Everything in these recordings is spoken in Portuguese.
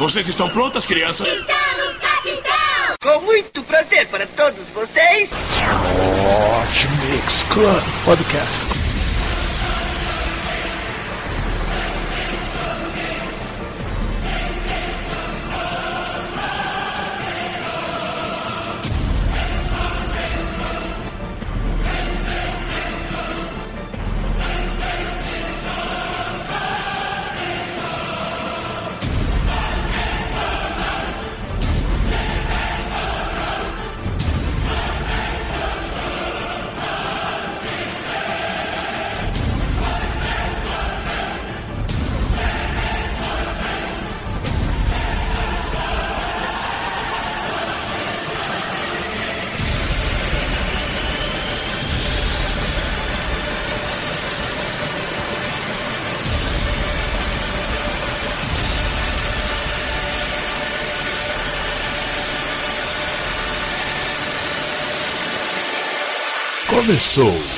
Vocês estão prontas, crianças? Estamos, capitão! Com muito prazer para todos vocês. Hot Mix Club Podcast. Começou.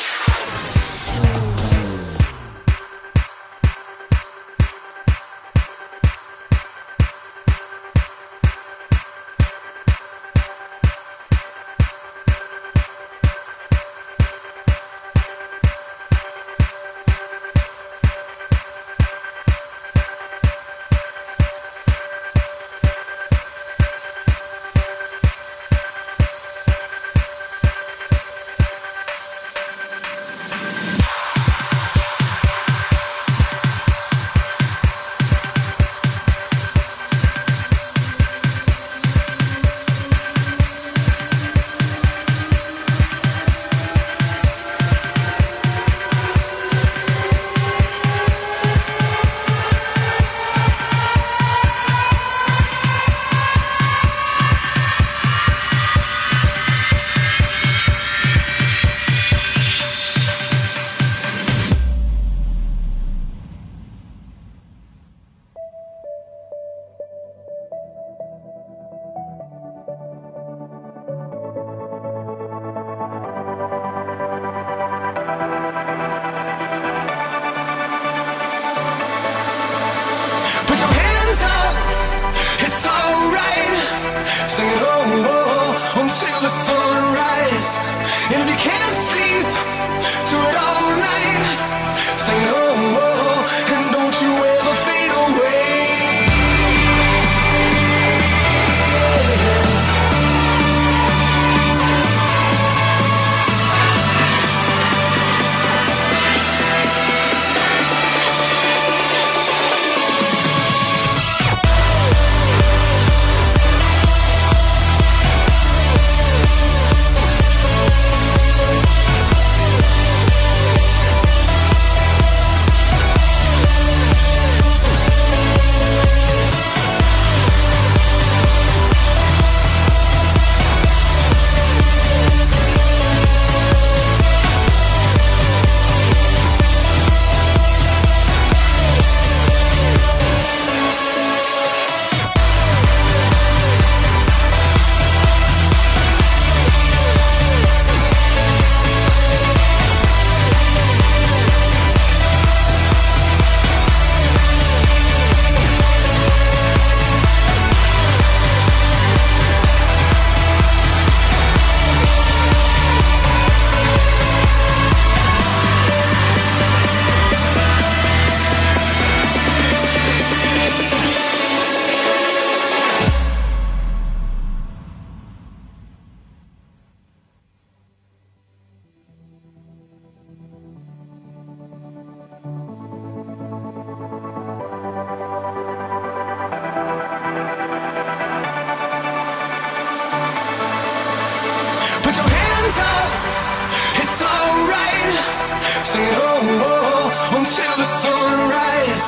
Sing oh, oh, until the sun sunrise.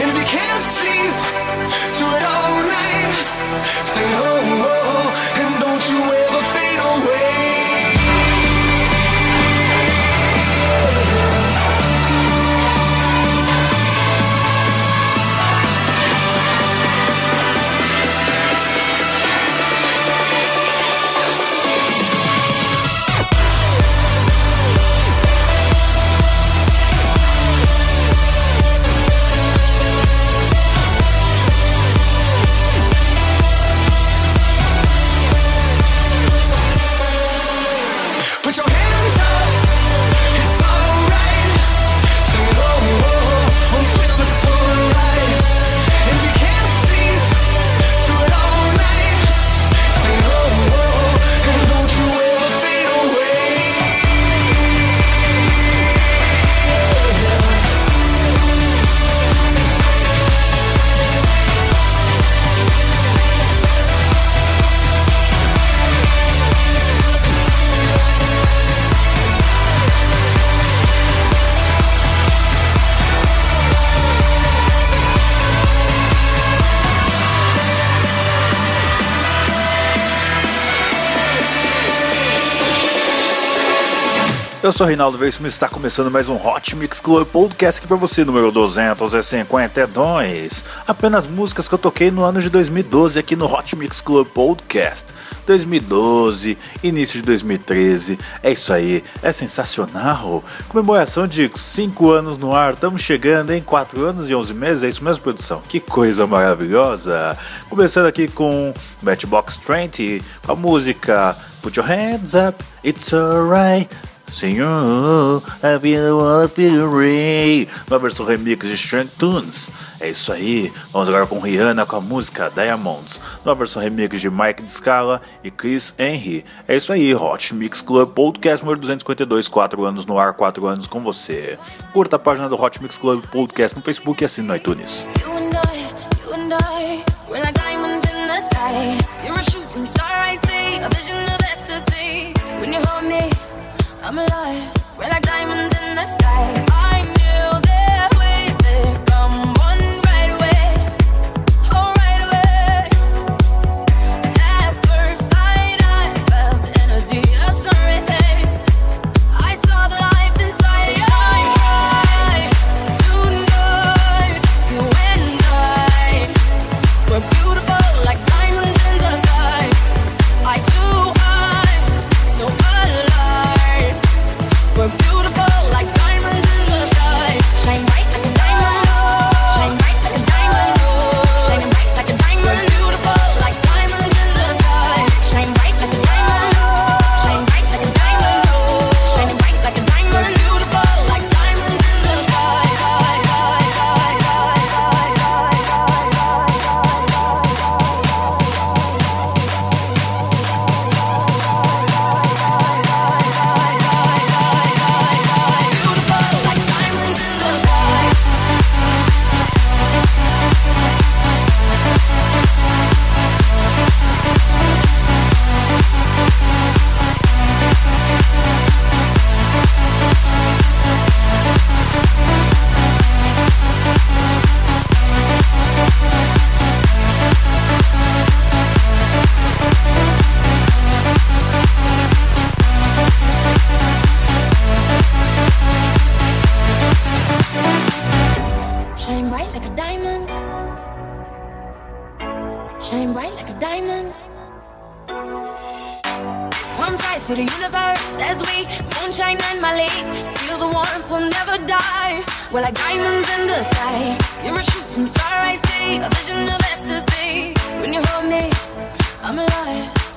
And if you can't sleep, do it all night. Sing oh, Eu sou Reinaldo Veríssimo e está começando mais um Hot Mix Club Podcast aqui para você, número 252. Apenas músicas que eu toquei no ano de 2012 aqui no Hot Mix Club Podcast. 2012, início de 2013, é isso aí, é sensacional. Comemoração de 5 anos no ar, estamos chegando em 4 anos e 11 meses, é isso mesmo, produção? Que coisa maravilhosa! Começando aqui com Matchbox 20, com a música Put Your Hands Up, It's Alright. Senhor, feel rain. Uma versão remix de Strong Tunes. É isso aí. Vamos agora com Rihanna com a música Diamonds. Uma versão remix de Mike Scala e Chris Henry. É isso aí. Hot Mix Club Podcast número 252. 4 anos no ar, 4 anos com você. Curta a página do Hot Mix Club Podcast no Facebook e assine no iTunes. A. A vision of ecstasy. When you hold me. I'm alive. We're like diamonds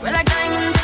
We're like diamonds.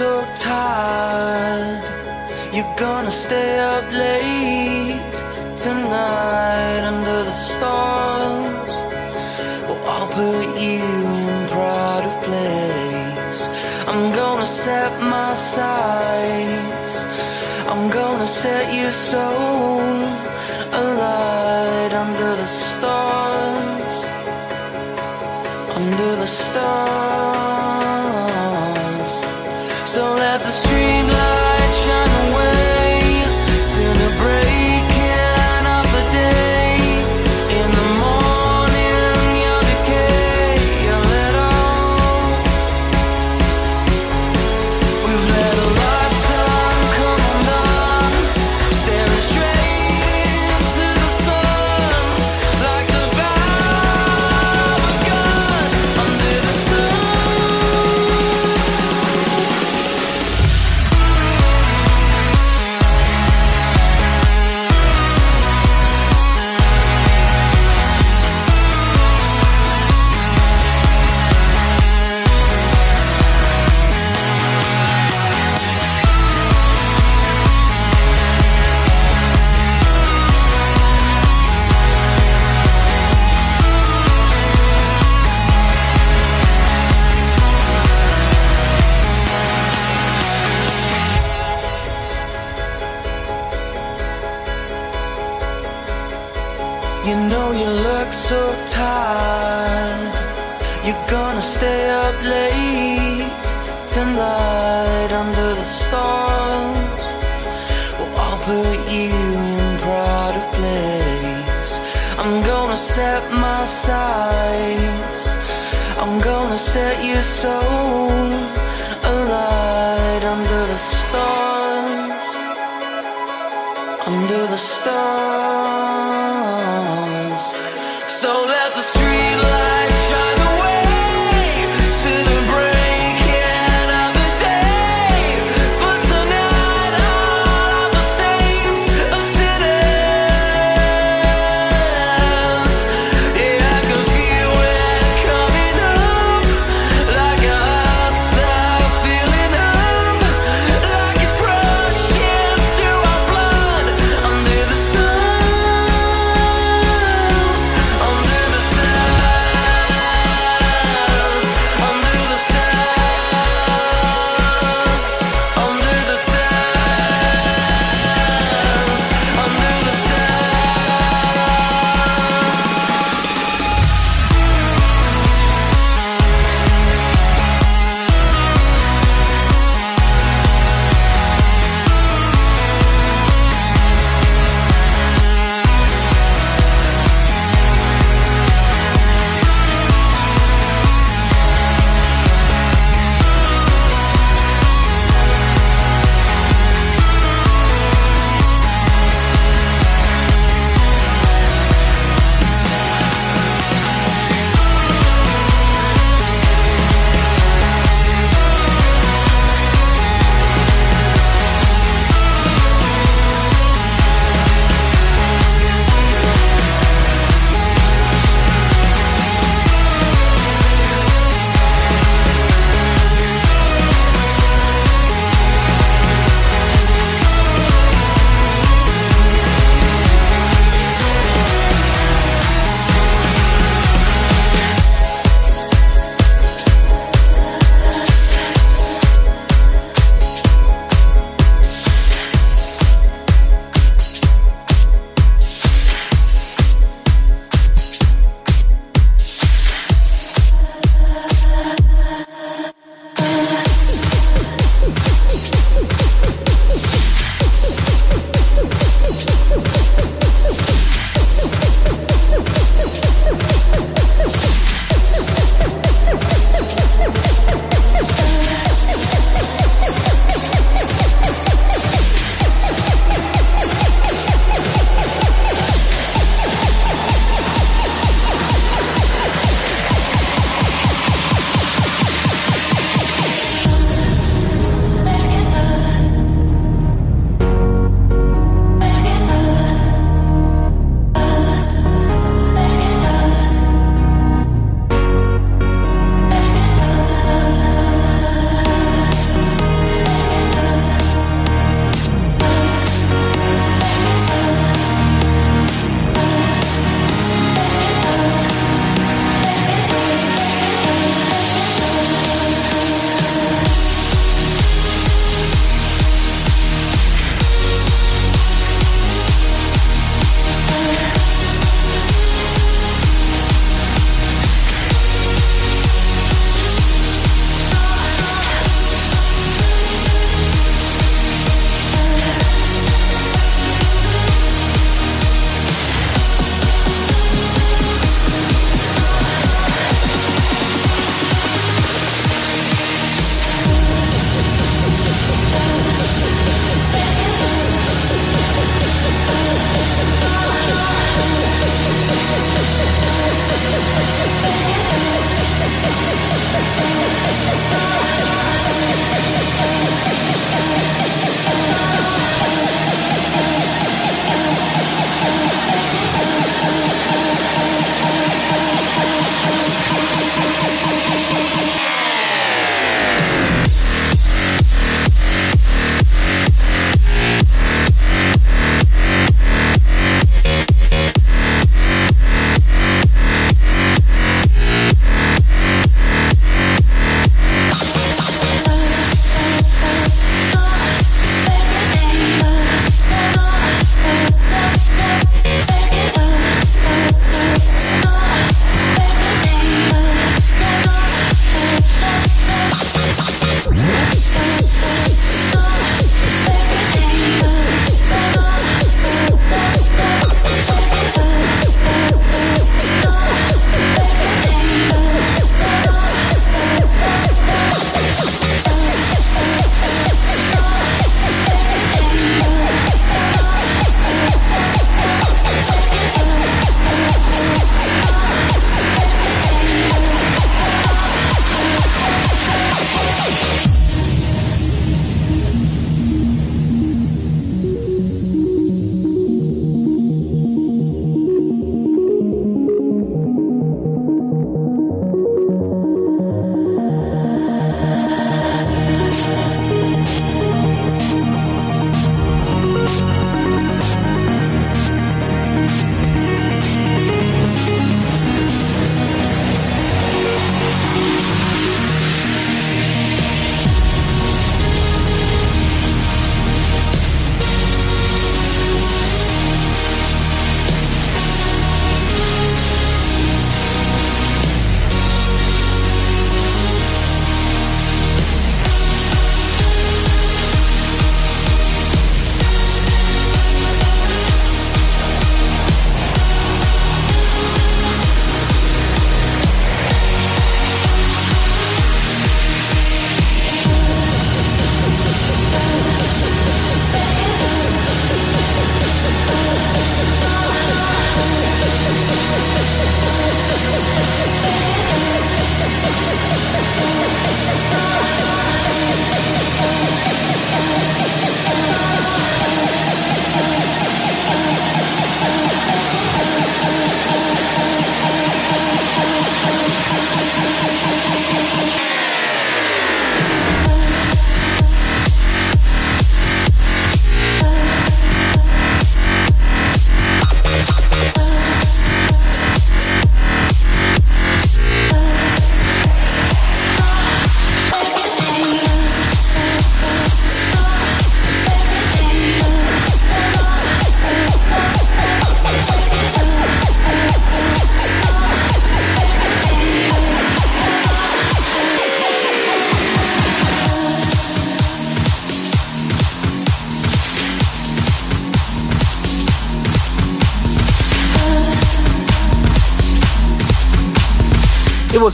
so tired. You're gonna stay up late Tonight under the stars. Well, I'll put you in pride of place. I'm gonna set my sights. I'm gonna set you so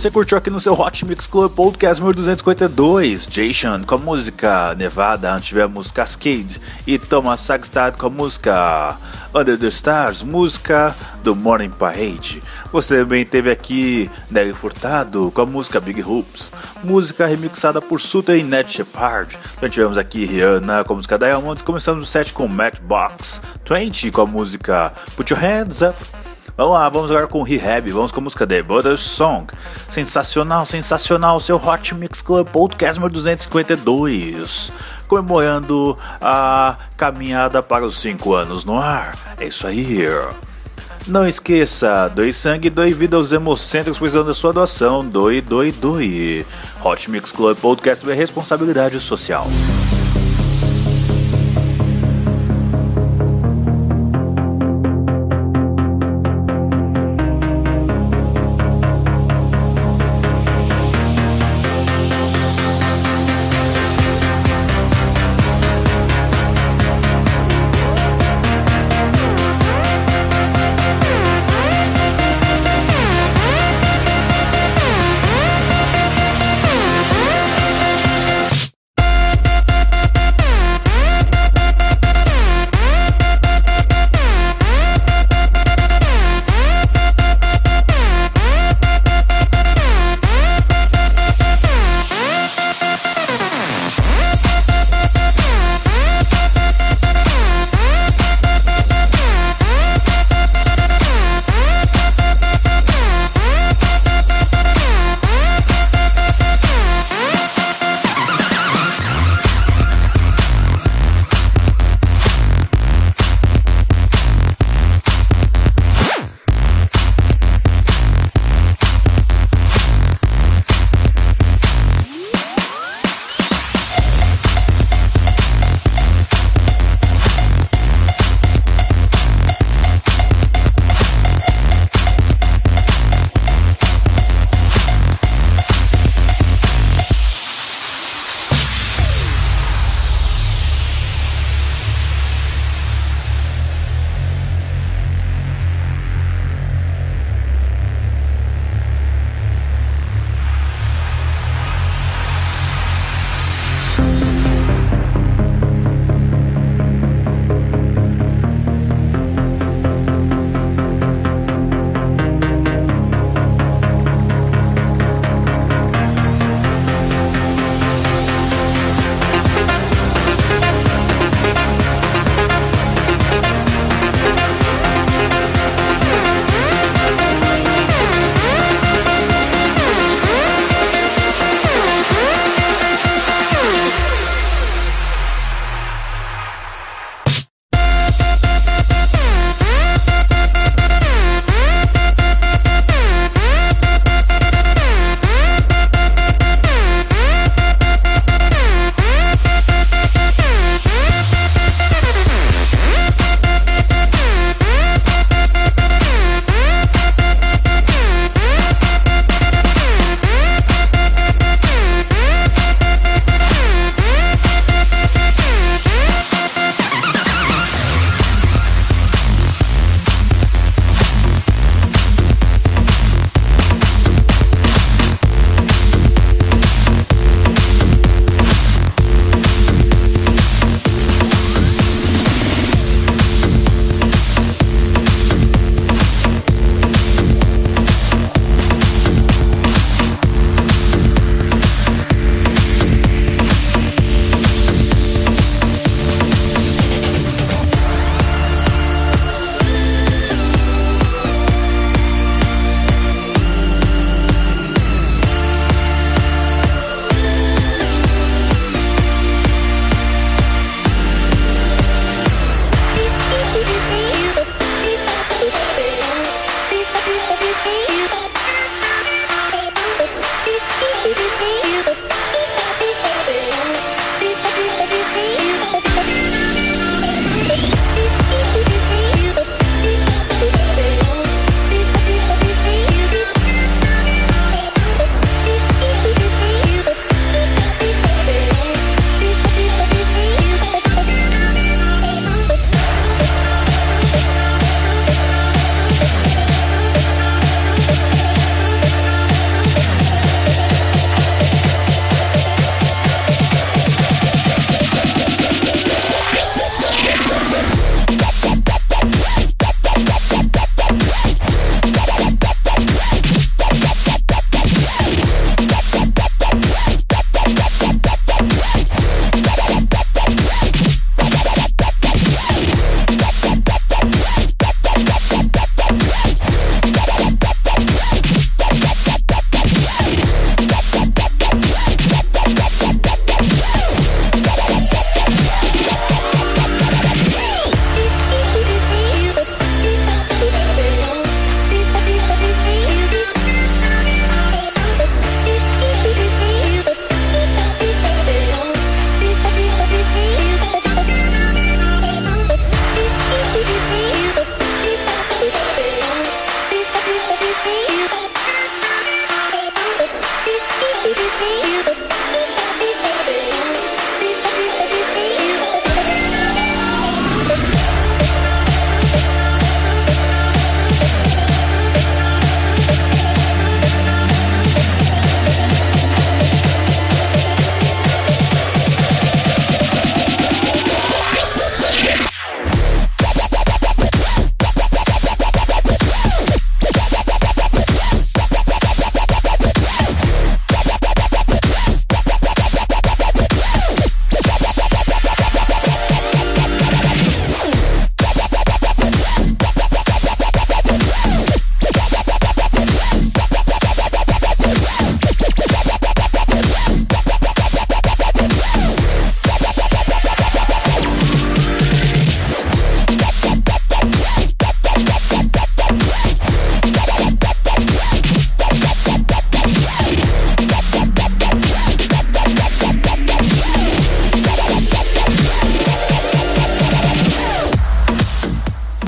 você curtiu aqui no seu Hot Mix Club Podcast número 252, Jason com a música Nevada, antes tivemos Cascade e Thomas Sagstad com a música Under the Stars, música do Morning Parade. Você também teve aqui Nelly Furtado com a música Big Hoops, música remixada por Suter e Ned Shepard. Também tivemos aqui Rihanna com a música Diamonds, começamos o set com Matchbox 20 com a música Put Your Hands Up. Vamos lá, vamos agora com Rehab, vamos com a música The Butter Song. Sensacional, sensacional, seu Hot Mix Club Podcast número 252. Comemorando a caminhada para os 5 anos no ar. É isso aí. Não esqueça, doe sangue, doe vida aos hemocêntricos precisando da sua doação. Doe, doe, doe. Hot Mix Club Podcast é responsabilidade social.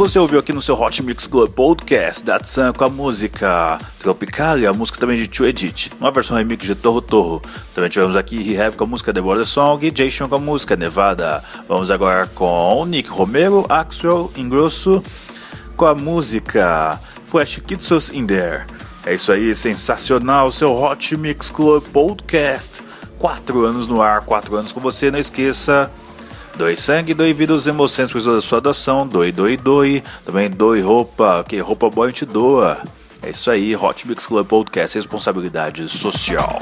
Você ouviu aqui no seu Hot Mix Club Podcast da Tsan com a música Tropicalia, a música também de Tio Edith, uma versão remix de Torro Torro. Também tivemos aqui Rehab com a música The Border Song e Jason com a música Nevada. Vamos agora com Nick Romero, Axel Ingrosso com a música Flash Kitsos in There. É isso aí, sensacional, seu Hot Mix Club Podcast. Quatro anos no ar, quatro anos com você, não esqueça. Doe sangue, doe vida, os emoções precisam da sua doação. Doe, doe, doe. Também doe roupa, que roupa boa a gente doa. É isso aí, Hot Mix Club Podcast, responsabilidade social.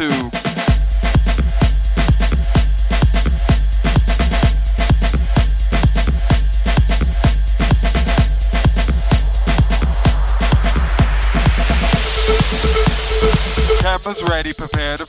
to. Campus ready, prepare to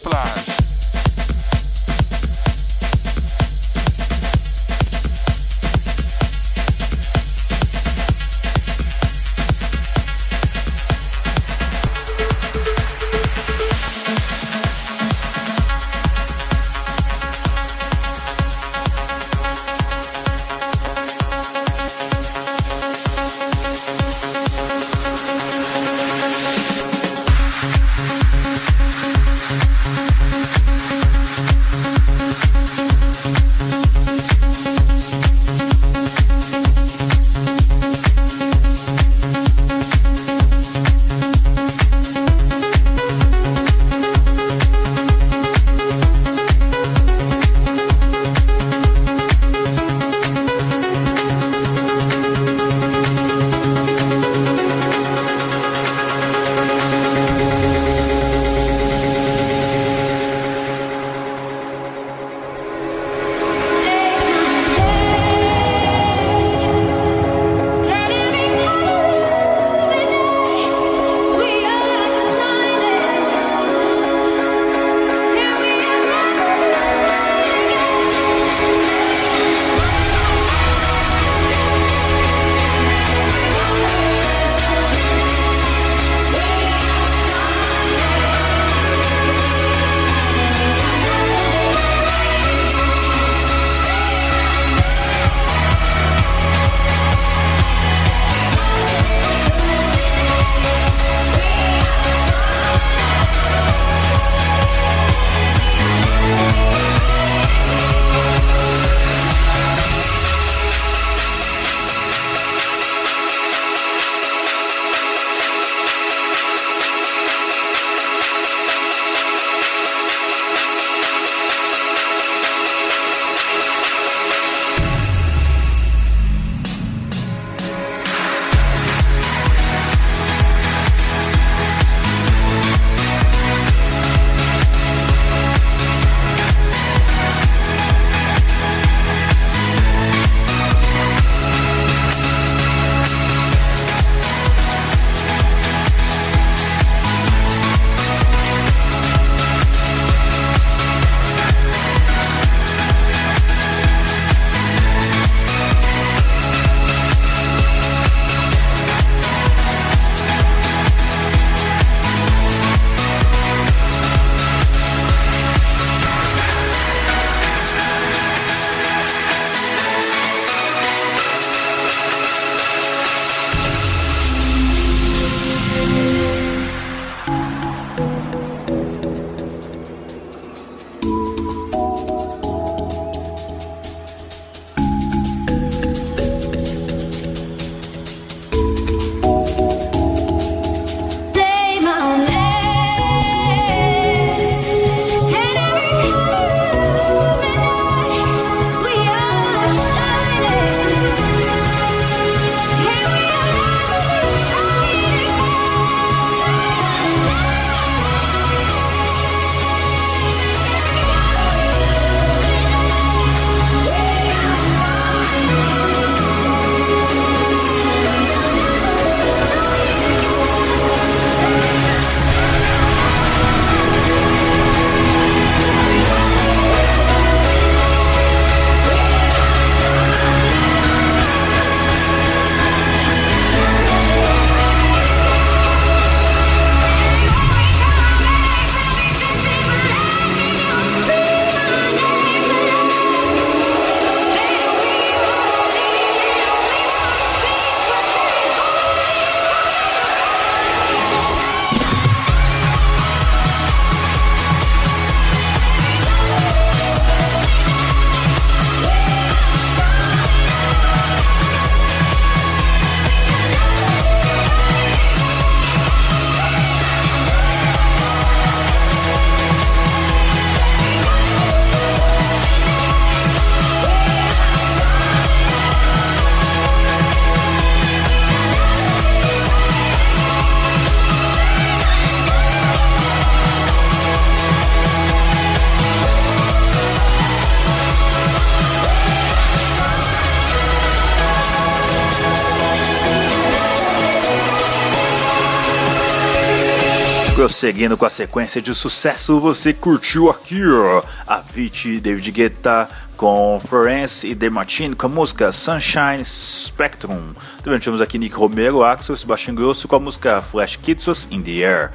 Prosseguindo com a sequência de sucesso, você curtiu aqui ó, Avicii, David Guetta com Florence e The Martin com a música Sunshine Spectrum. Também tivemos aqui Nick Romero, Axel, Sebastião Grosso com a música Flash Kitsos in the Air.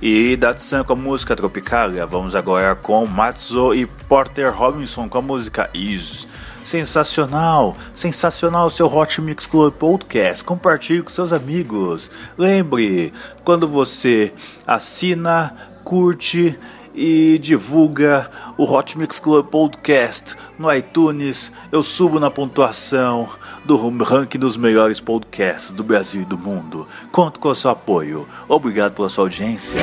E Datsun com a música Tropicalia. Vamos agora com Matzo e Porter Robinson com a música Is. Sensacional, sensacional seu Hot Mix Club Podcast. Compartilhe com seus amigos. Lembre, quando você assina, curte e divulga o Hot Mix Club Podcast no iTunes, eu subo na pontuação do ranking dos melhores podcasts do Brasil e do mundo. Conto com o seu apoio. Obrigado pela sua audiência.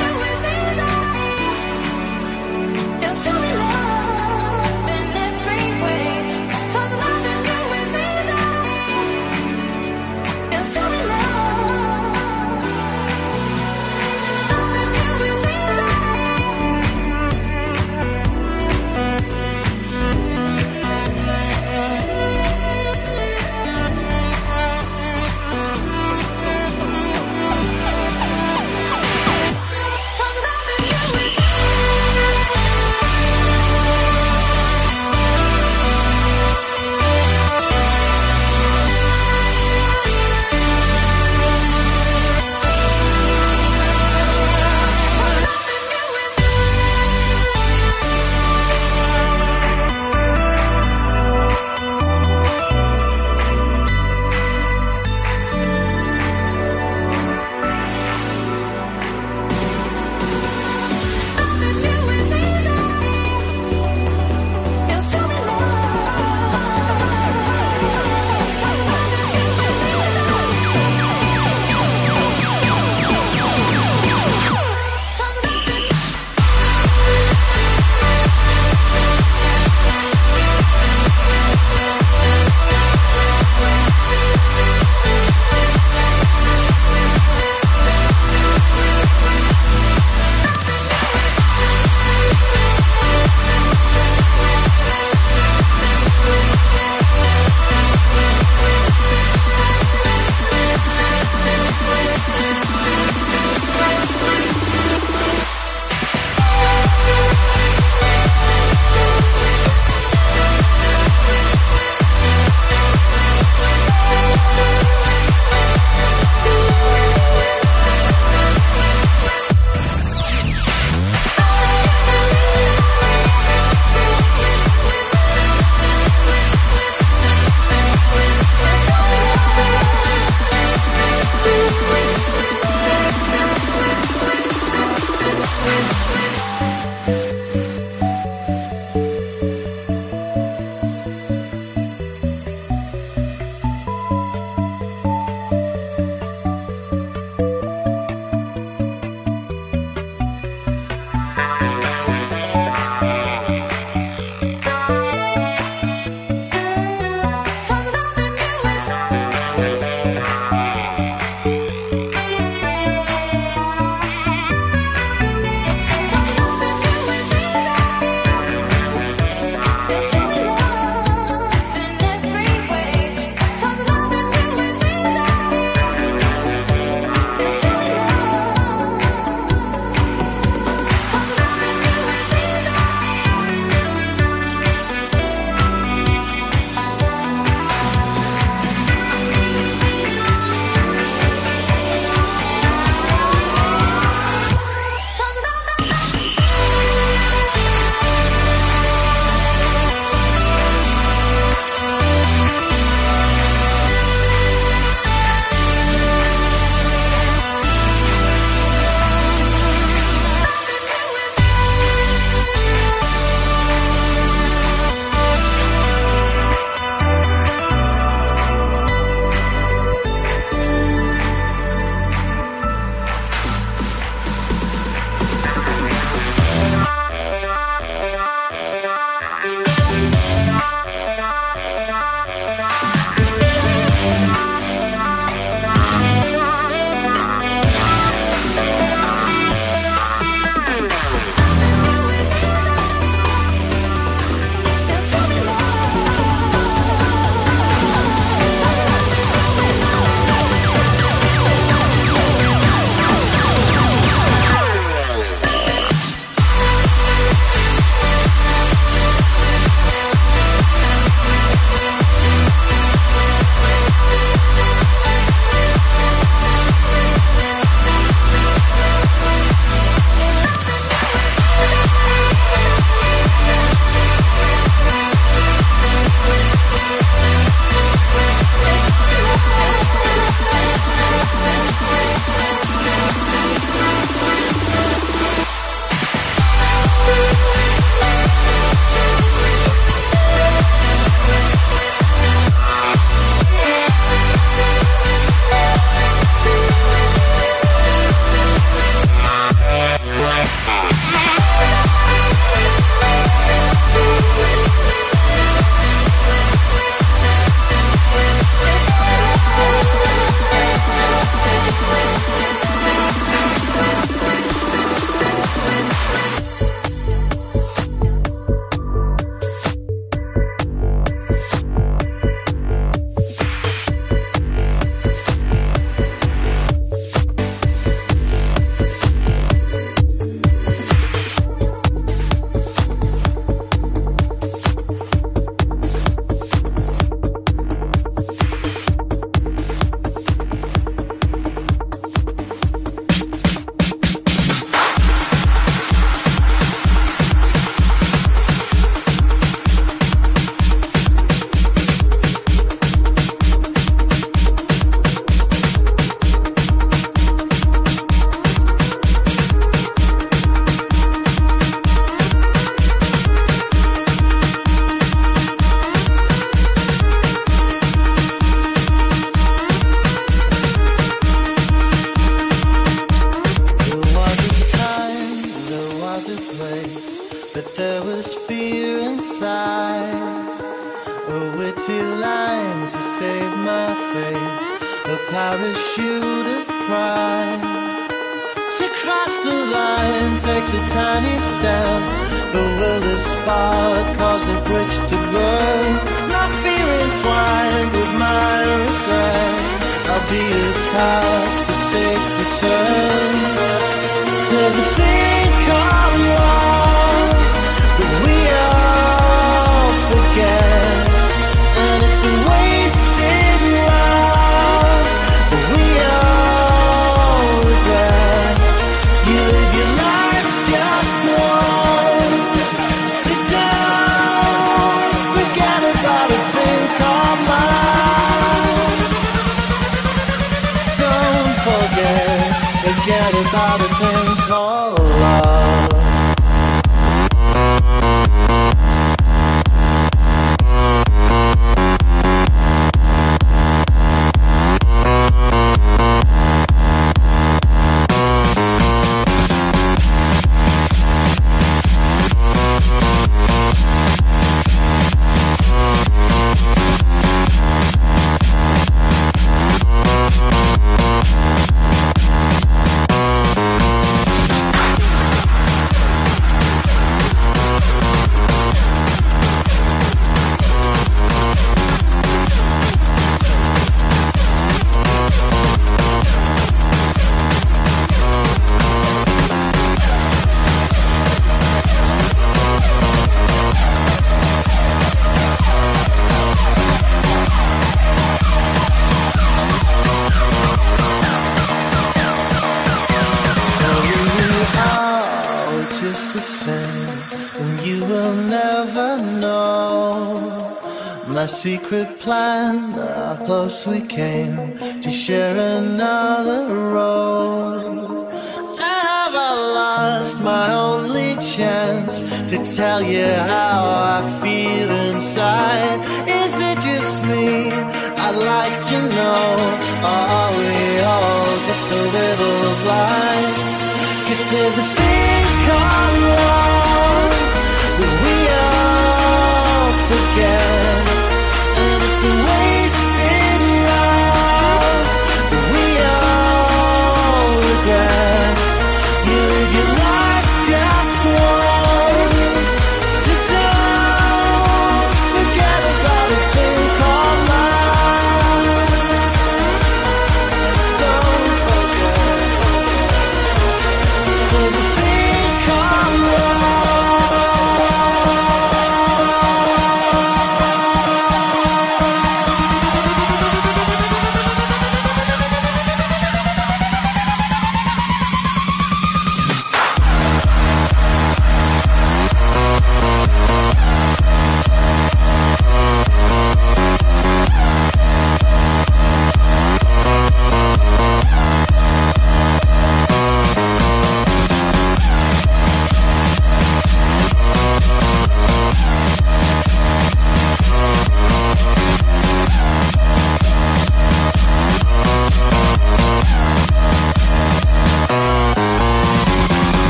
out of ten.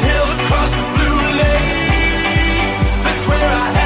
Hill across the blue lake, that's where I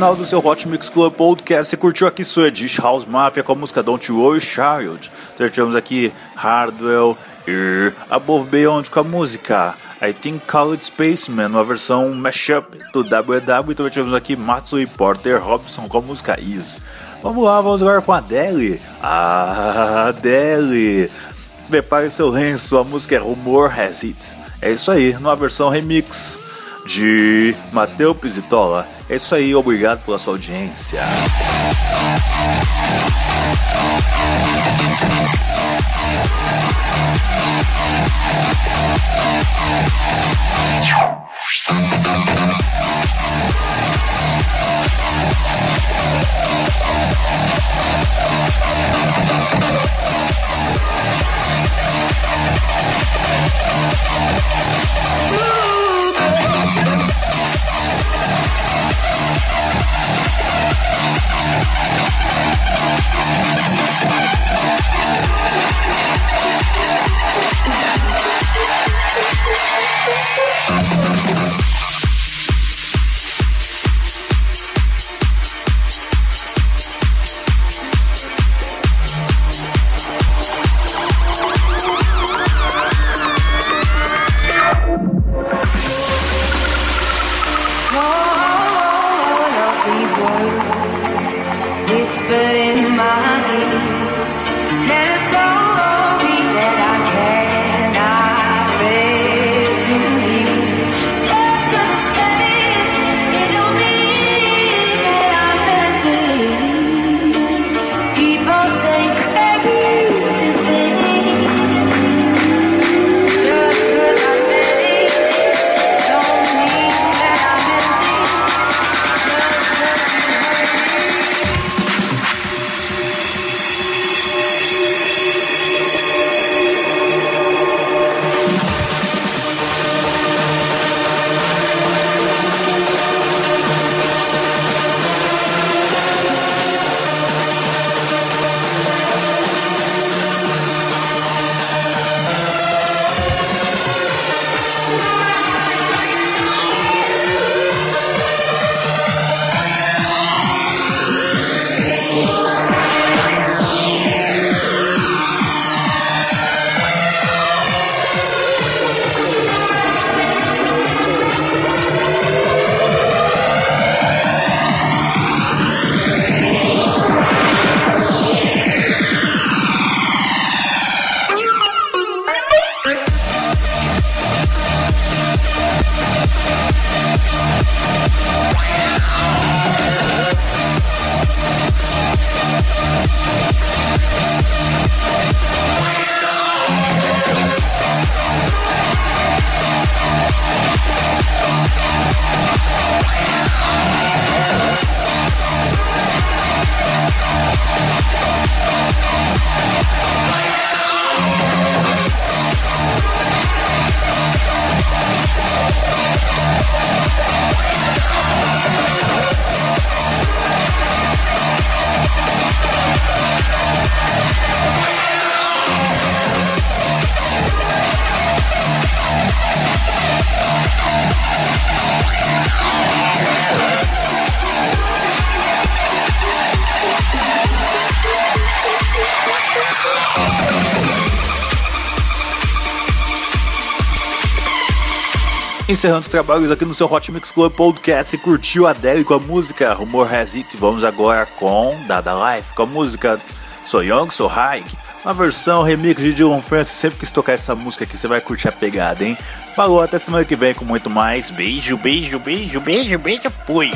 final do seu Hot Mix Club Podcast. Você curtiu aqui Swedish House Mafia com a música Don't Worry Child. Então, tivemos aqui Hardwell e Above Beyond com a música I Think College Spaceman, uma versão mashup do WW. Então tivemos aqui Matsu e Porter Robson com a música Is. Vamos lá, vamos agora com a Adele. A Adele. Prepare seu lenço, a música é Rumor Has It. É isso aí, numa versão remix de Mateu Pisitola. É isso aí, obrigado pela sua audiência. Encerrando os trabalhos aqui no seu Hot Mix Club Podcast, curtiu a Adele com a música Rumor Has It? Vamos agora com Dada Life, com a música So Young, So High, uma versão remix de Dylan Francis. Sempre que tocar essa música aqui, você vai curtir a pegada, hein? Falou, até semana que vem com muito mais. Beijo, beijo, beijo, beijo, beijo, fui!